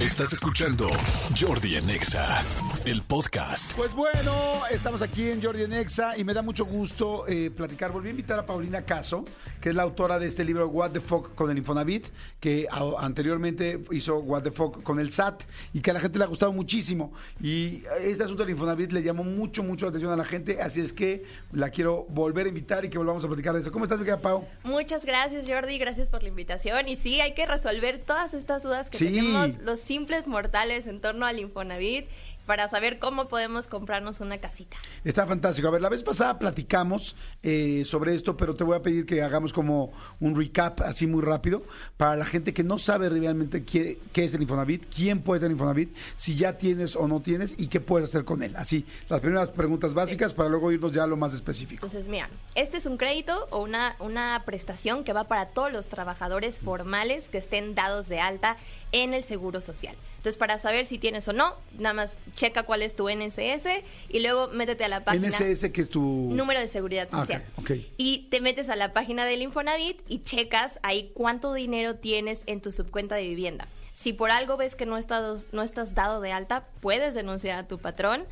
Estás escuchando Jordi en Exa, el podcast. Pues bueno, estamos aquí en Jordi en Exa y me da mucho gusto eh, platicar. Volví a invitar a Paulina Caso, que es la autora de este libro What the Fuck con el Infonavit, que a- anteriormente hizo What the Fuck con el SAT y que a la gente le ha gustado muchísimo. Y este asunto del Infonavit le llamó mucho, mucho la atención a la gente, así es que la quiero volver a invitar y que volvamos a platicar de eso. ¿Cómo estás, mi querida Pau? Muchas gracias Jordi, gracias por la invitación. Y sí, hay que resolver todas estas dudas que Sí. tenemos los simples mortales en torno al Infonavit para saber cómo podemos comprarnos una casita. Está fantástico. A ver, la vez pasada platicamos eh, sobre esto, pero te voy a pedir que hagamos como un recap así muy rápido para la gente que no sabe realmente qué, qué es el Infonavit, quién puede tener Infonavit, si ya tienes o no tienes y qué puedes hacer con él. Así, las primeras preguntas básicas para luego irnos ya a lo más específico. Entonces, mira, este es un crédito o una, una prestación que va para todos los trabajadores formales que estén dados de alta en el Seguro Social. Entonces, para saber si tienes o no, nada más checa cuál es tu NSS y luego métete a la página. NSS, que es tu... Número de seguridad Ah, social. ok. Y te metes a la página del Infonavit y checas ahí cuánto dinero tienes en tu subcuenta de vivienda. Si por algo ves que no estás, no estás dado de alta, puedes denunciar a tu patrón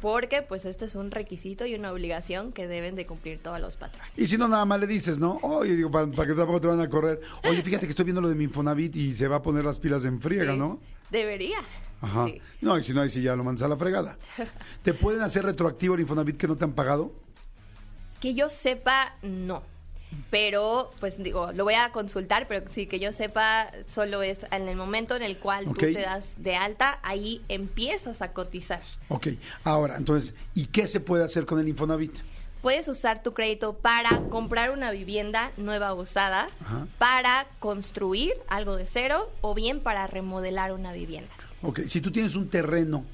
porque pues este es un requisito y una obligación que deben de cumplir todos los patrones. Y si no, nada más le dices, ¿no? Oye, digo, para, para que tampoco te van a correr. Oye, fíjate que estoy viendo lo de mi Infonavit y se va a poner las pilas en friega, Sí, ¿no? Debería. Ajá. Sí. No, y si no, ahí sí ya lo mandas a la fregada. ¿Te pueden hacer retroactivo el Infonavit que no te han pagado? Que yo sepa, no. Pero, pues digo, lo voy a consultar, pero sí que yo sepa, solo es en el momento en el cual tú te das de alta, ahí empiezas a cotizar. Ok, ahora, entonces, ¿y qué se puede hacer con el Infonavit? Puedes usar tu crédito para comprar una vivienda nueva usada, Ajá. para construir algo de cero o bien para remodelar una vivienda. Ok, si tú tienes un terreno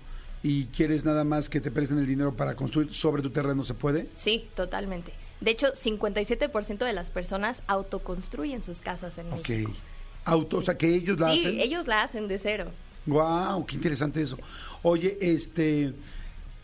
y quieres nada más que te presten el dinero para construir sobre tu terreno, ¿se puede? Sí, totalmente. De hecho, 57% de las personas autoconstruyen sus casas en Ok. México. Auto, o sea, que ellos la sí, hacen. ellos la hacen de cero. Wow, qué interesante eso. Oye, este,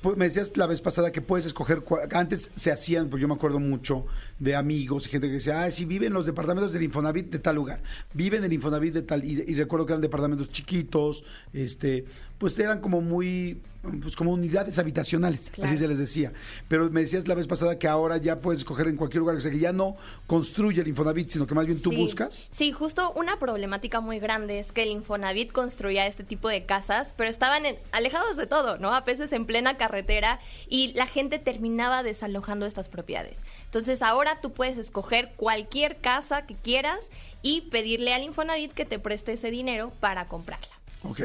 pues, me decías la vez pasada que puedes escoger, antes se hacían, pues yo me acuerdo mucho de amigos y gente que decía, ah, sí, viven los departamentos del Infonavit de tal lugar, viven el Infonavit de tal, y, y recuerdo que eran departamentos chiquitos, este, pues eran como muy, pues como unidades habitacionales, Claro. así se les decía. Pero me decías la vez pasada que ahora ya puedes escoger en cualquier lugar, o sea, que ya no construye el Infonavit, sino que más bien tú Sí. buscas. Sí, justo una problemática muy grande es que el Infonavit construía este tipo de casas, pero estaban en- alejados de todo, ¿no? A veces en plena carretera y la gente terminaba desalojando estas propiedades. Entonces ahora tú puedes escoger cualquier casa que quieras y pedirle al Infonavit que te preste ese dinero para comprarla. Ok.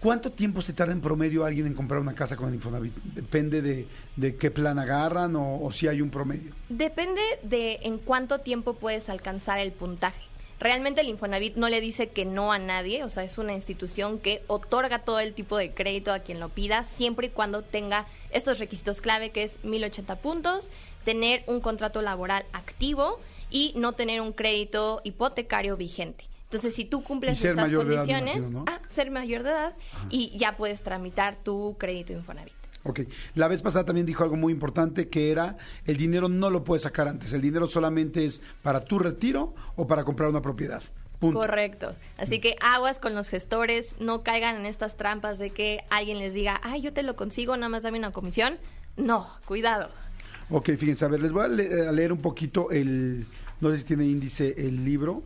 ¿Cuánto tiempo se tarda en promedio alguien en comprar una casa con el Infonavit? Depende de, de qué plan agarran o, o si hay un promedio. Depende de en cuánto tiempo puedes alcanzar el puntaje. Realmente el Infonavit no le dice que no a nadie, o sea, es una institución que otorga todo el tipo de crédito a quien lo pida, siempre y cuando tenga estos requisitos clave, que es 1080 puntos, tener un contrato laboral activo y no tener un crédito hipotecario vigente. Entonces, si tú cumples estas edad, condiciones, imagino, ¿no? ah, ser mayor de edad y ya puedes tramitar tu crédito Infonavit. Ok. La vez pasada también dijo algo muy importante que era el dinero no lo puedes sacar antes. El dinero solamente es para tu retiro o para comprar una propiedad. Punto. Correcto. Así que aguas con los gestores, no caigan en estas trampas de que alguien les diga, ay, yo te lo consigo, nada más dame una comisión. No, cuidado. Ok, fíjense, a ver, les voy a, le- a leer un poquito el, no sé si tiene índice el libro.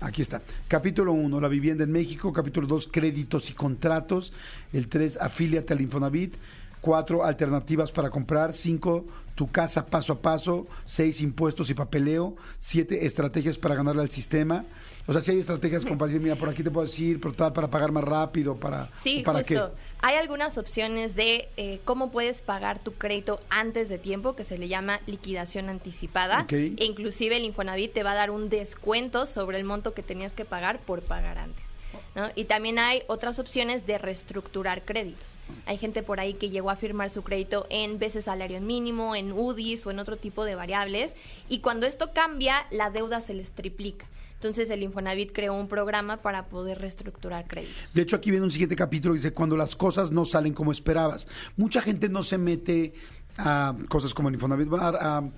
Aquí está. Capítulo 1, la vivienda en México. Capítulo 2, créditos y contratos. El 3, afíliate al Infonavit. 4, alternativas para comprar. 5, tu casa paso a paso. 6, impuestos y papeleo. 7, estrategias para ganarle al sistema. O sea, si hay estrategias como para decir, mira, por aquí te puedo decir, por tal, para pagar más rápido, para, Sí, para justo. Hay algunas opciones de eh, cómo puedes pagar tu crédito antes de tiempo, que se le llama liquidación anticipada. E inclusive el Infonavit te va a dar un descuento sobre el monto que tenías que pagar por pagar antes. Y también hay otras opciones de reestructurar créditos. Hay gente por ahí que llegó a firmar su crédito en veces salario mínimo, en UDIs o en otro tipo de variables. Y cuando esto cambia, la deuda se les triplica. Entonces el Infonavit creó un programa para poder reestructurar créditos. De hecho, aquí viene un siguiente capítulo que dice cuando las cosas no salen como esperabas. Mucha gente no se mete a cosas como el Infonavit, a, a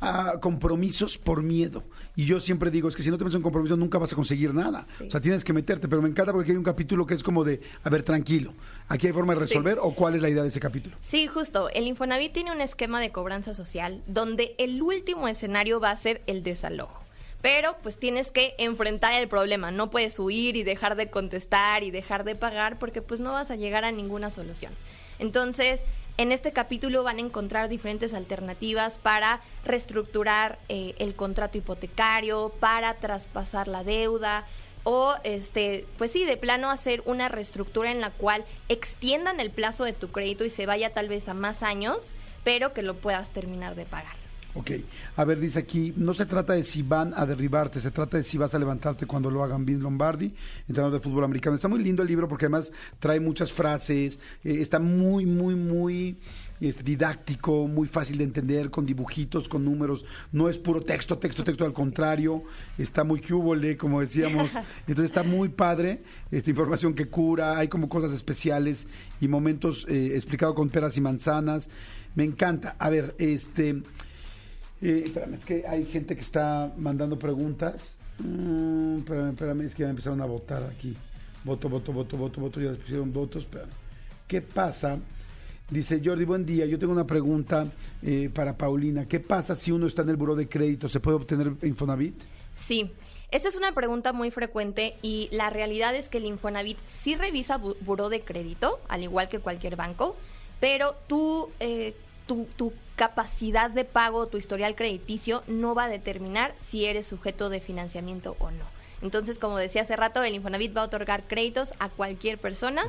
a compromisos por miedo. Y yo siempre digo, es que si no te metes en compromiso nunca vas a conseguir nada. Sí. O sea, tienes que meterte, pero me encanta porque aquí hay un capítulo que es como de, a ver, tranquilo, ¿aquí hay forma de resolver o cuál es la idea de ese capítulo? Sí, justo. El Infonavit tiene un esquema de cobranza social donde el último escenario va a ser el desalojo. Pero pues tienes que enfrentar el problema, no puedes huir y dejar de contestar y dejar de pagar porque pues no vas a llegar a ninguna solución. Entonces, en este capítulo van a encontrar diferentes alternativas para reestructurar eh, el contrato hipotecario, para traspasar la deuda, o este, pues sí, de plano hacer una reestructura en la cual extiendan el plazo de tu crédito y se vaya tal vez a más años, pero que lo puedas terminar de pagar. Ok, a ver, dice aquí, no se trata de si van a derribarte, se trata de si vas a levantarte cuando lo hagan bien Lombardi, entrenador de fútbol americano. Está muy lindo el libro porque además trae muchas frases, eh, está muy, muy, muy este, didáctico, muy fácil de entender, con dibujitos, con números, no es puro texto, texto, texto, al contrario, está muy cúbole, como decíamos, entonces está muy padre, esta información que cura, hay como cosas especiales y momentos eh, explicado con peras y manzanas, me encanta. A ver, este... Eh, espérame, es que hay gente que está mandando preguntas. Mm, espérame, espérame, es que ya empezaron a votar aquí. Voto, voto, voto, voto, voto, ya les pusieron votos. Espérame. ¿Qué pasa? Dice Jordi, buen día. Yo tengo una pregunta eh, para Paulina. ¿Qué pasa si uno está en el buró de crédito? ¿Se puede obtener Infonavit? Sí, esta es una pregunta muy frecuente y la realidad es que el Infonavit sí revisa bu- buró de crédito, al igual que cualquier banco, pero tú, eh, tu, tu capacidad de pago, tu historial crediticio, no va a determinar si eres sujeto de financiamiento o no. Entonces, como decía hace rato, el Infonavit va a otorgar créditos a cualquier persona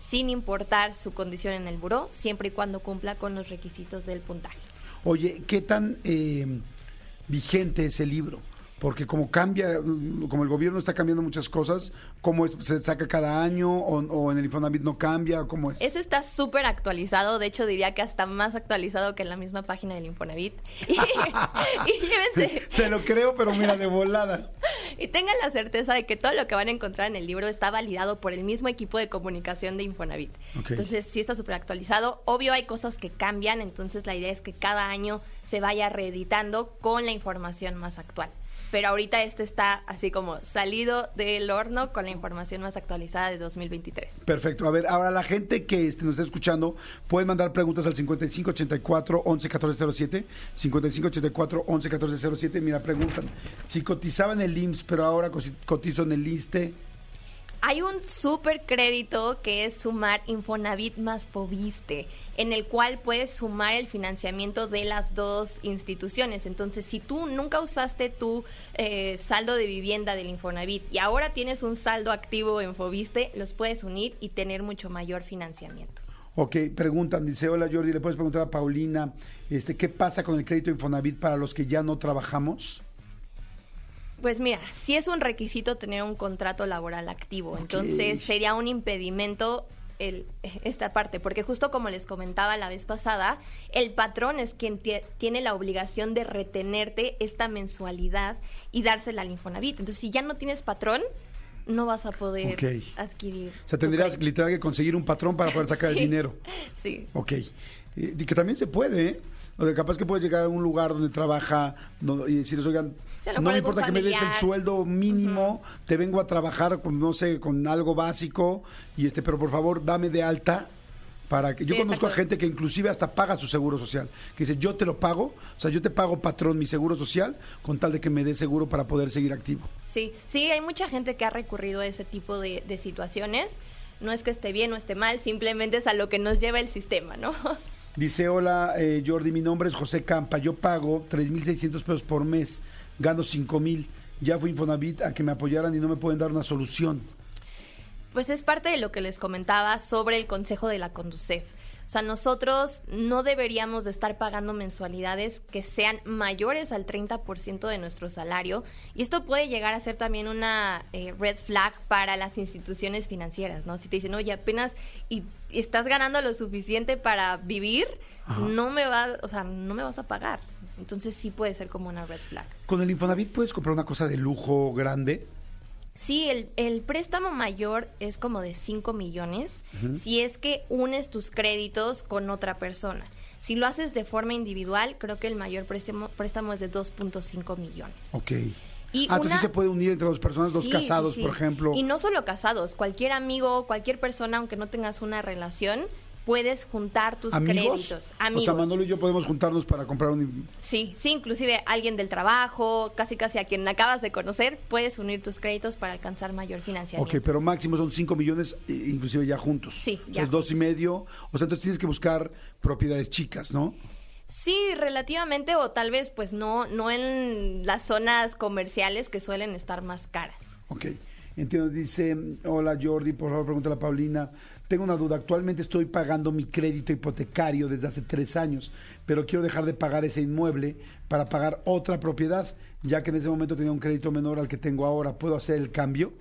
sin importar su condición en el buró, siempre y cuando cumpla con los requisitos del puntaje. Oye, ¿qué tan eh, vigente es el libro? Porque como cambia, como el gobierno está cambiando muchas cosas, ¿cómo es? ¿Se saca cada año o, o en el Infonavit no cambia? ¿Cómo es? Ese está súper actualizado, de hecho diría que hasta más actualizado que en la misma página del Infonavit. Y, y llévense, Te lo creo, pero mira, de volada. y tengan la certeza de que todo lo que van a encontrar en el libro está validado por el mismo equipo de comunicación de Infonavit. Entonces sí está súper actualizado. Obvio hay cosas que cambian, entonces la idea es que cada año se vaya reeditando con la información más actual. Pero ahorita este está así como salido del horno con la información más actualizada de 2023. Perfecto. A ver, ahora la gente que este, nos está escuchando puede mandar preguntas al 5584 111407. 5584 111407. Mira, preguntan. Si cotizaba en el IMSS, pero ahora cotizo en el ISTE. Hay un super crédito que es sumar Infonavit más Fobiste, en el cual puedes sumar el financiamiento de las dos instituciones. Entonces, si tú nunca usaste tu eh, saldo de vivienda del Infonavit y ahora tienes un saldo activo en Fobiste, los puedes unir y tener mucho mayor financiamiento. Ok, preguntan, dice, hola Jordi, le puedes preguntar a Paulina, este, ¿qué pasa con el crédito Infonavit para los que ya no trabajamos? Pues mira, sí es un requisito tener un contrato laboral activo, entonces sería un impedimento el, esta parte, porque justo como les comentaba la vez pasada, el patrón es quien tie- tiene la obligación de retenerte esta mensualidad y dársela al Infonavit. Entonces, si ya no tienes patrón, no vas a poder adquirir. O sea, tendrías literal que conseguir un patrón para poder sacar el dinero. Sí. Ok. Y que también se puede, ¿eh? O sea, capaz que puedes llegar a un lugar donde trabaja no- y decirles, oigan, no me importa que me des el sueldo mínimo, te vengo a trabajar con, no sé, con algo básico, y este, pero por favor, dame de alta para que... Yo conozco a gente que inclusive hasta paga su seguro social, que dice, yo te lo pago, o sea, yo te pago patrón mi seguro social, con tal de que me dé seguro para poder seguir activo. Sí, sí, hay mucha gente que ha recurrido a ese tipo de, de situaciones. No es que esté bien o esté mal, simplemente es a lo que nos lleva el sistema, ¿no? Dice, hola eh, Jordi, mi nombre es José Campa, yo pago 3.600 pesos por mes, gano 5.000, ya fui Infonavit a que me apoyaran y no me pueden dar una solución. Pues es parte de lo que les comentaba sobre el consejo de la Conducef. O sea, nosotros no deberíamos de estar pagando mensualidades que sean mayores al 30% de nuestro salario. Y esto puede llegar a ser también una eh, red flag para las instituciones financieras, ¿no? Si te dicen, oye, apenas y y estás ganando lo suficiente para vivir, no me va, o sea, no me vas a pagar. Entonces sí puede ser como una red flag. Con el Infonavit puedes comprar una cosa de lujo grande. Sí, el, el préstamo mayor es como de 5 millones si es que unes tus créditos con otra persona. Si lo haces de forma individual, creo que el mayor préstamo, préstamo es de 2.5 millones. Ok. Y ah, entonces una- se puede unir entre dos personas, dos Sí, casados, sí, sí. por ejemplo. Y no solo casados, cualquier amigo, cualquier persona, aunque no tengas una relación, puedes juntar tus ¿Amigos? créditos. Amigos. O sea, Manolo y yo podemos juntarnos para comprar un... Sí, sí, inclusive alguien del trabajo, casi casi a quien acabas de conocer, puedes unir tus créditos para alcanzar mayor financiamiento. Ok, pero máximo son 5 millones, eh, inclusive ya juntos. Sí, O sea, ya es dos y medio. O sea, entonces tienes que buscar propiedades chicas, ¿no? Sí, relativamente, o tal vez pues no, no en las zonas comerciales que suelen estar más caras. Ok. Entiendo, dice, hola Jordi, por favor pregúntale a Paulina. Tengo una duda, actualmente estoy pagando mi crédito hipotecario desde hace tres años, pero quiero dejar de pagar ese inmueble para pagar otra propiedad, ya que en ese momento tenía un crédito menor al que tengo ahora. ¿Puedo hacer el cambio?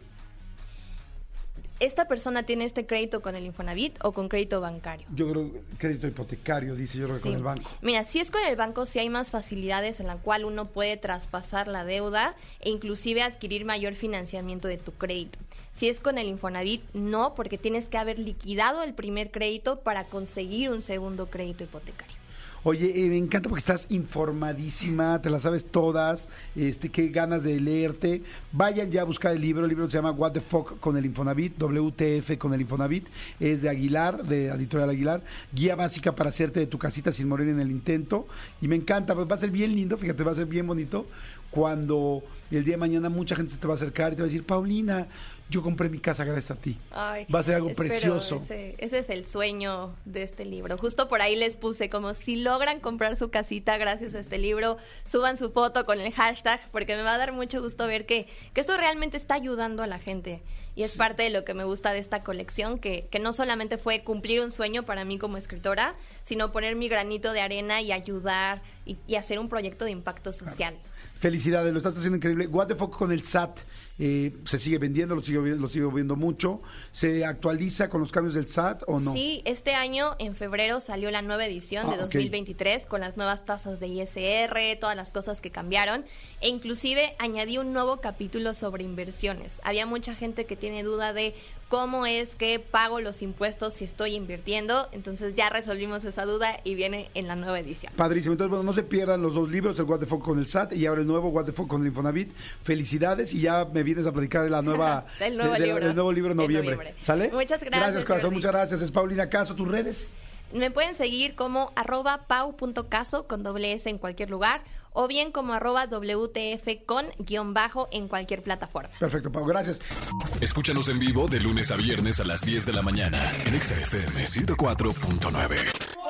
¿Esta persona tiene este crédito con el Infonavit o con crédito bancario? Yo creo crédito hipotecario, dice yo creo que con el banco. Mira, si es con el banco, sí hay más facilidades en la cual uno puede traspasar la deuda e inclusive adquirir mayor financiamiento de tu crédito. Si es con el Infonavit, no, porque tienes que haber liquidado el primer crédito para conseguir un segundo crédito hipotecario. Oye, eh, me encanta porque estás informadísima, te las sabes todas, este, qué ganas de leerte. Vayan ya a buscar el libro, el libro se llama What the Fuck con el Infonavit, WTF con el Infonavit, es de Aguilar, de Editorial Aguilar, guía básica para hacerte de tu casita sin morir en el intento. Y me encanta, pues va a ser bien lindo, fíjate, va a ser bien bonito cuando el día de mañana mucha gente se te va a acercar y te va a decir, Paulina, yo compré mi casa gracias a ti. Ay, va a ser algo espero, precioso. Ese, ese es el sueño de este libro. Justo por ahí les puse como si logran comprar su casita gracias a este libro, suban su foto con el hashtag, porque me va a dar mucho gusto ver que, que esto realmente está ayudando a la gente. Y es parte de lo que me gusta de esta colección, que, que no solamente fue cumplir un sueño para mí como escritora, sino poner mi granito de arena y ayudar y, y hacer un proyecto de impacto social. Felicidades, lo estás haciendo increíble. What the fuck con el SAT. Eh, se sigue vendiendo, lo sigo, lo sigo viendo mucho. ¿Se actualiza con los cambios del SAT o no? Sí, este año en febrero salió la nueva edición de Ah, ok. 2023 con las nuevas tasas de ISR, todas las cosas que cambiaron e inclusive añadí un nuevo capítulo sobre inversiones. Había mucha gente que tiene duda de cómo es que pago los impuestos si estoy invirtiendo, entonces ya resolvimos esa duda y viene en la nueva edición. Padrísimo. Entonces, bueno, no se pierdan los dos libros, el What the fuck con el SAT y ahora el nuevo What the fuck con el Infonavit. Felicidades y ya me vienes a platicar de la nueva, Del nuevo de- de- libro. del nuevo libro en En noviembre. noviembre. ¿Sale? Muchas gracias, Gracias, corazón. Jordi. Muchas gracias. Es Paulina Caso, tus redes. Me pueden seguir como arroba pau.caso con doble S en cualquier lugar o bien como arroba WTF con guion bajo en cualquier plataforma. Perfecto, Pau. Gracias. Escúchanos en vivo de lunes a viernes a las 10 de la mañana en Exa FM 104.9.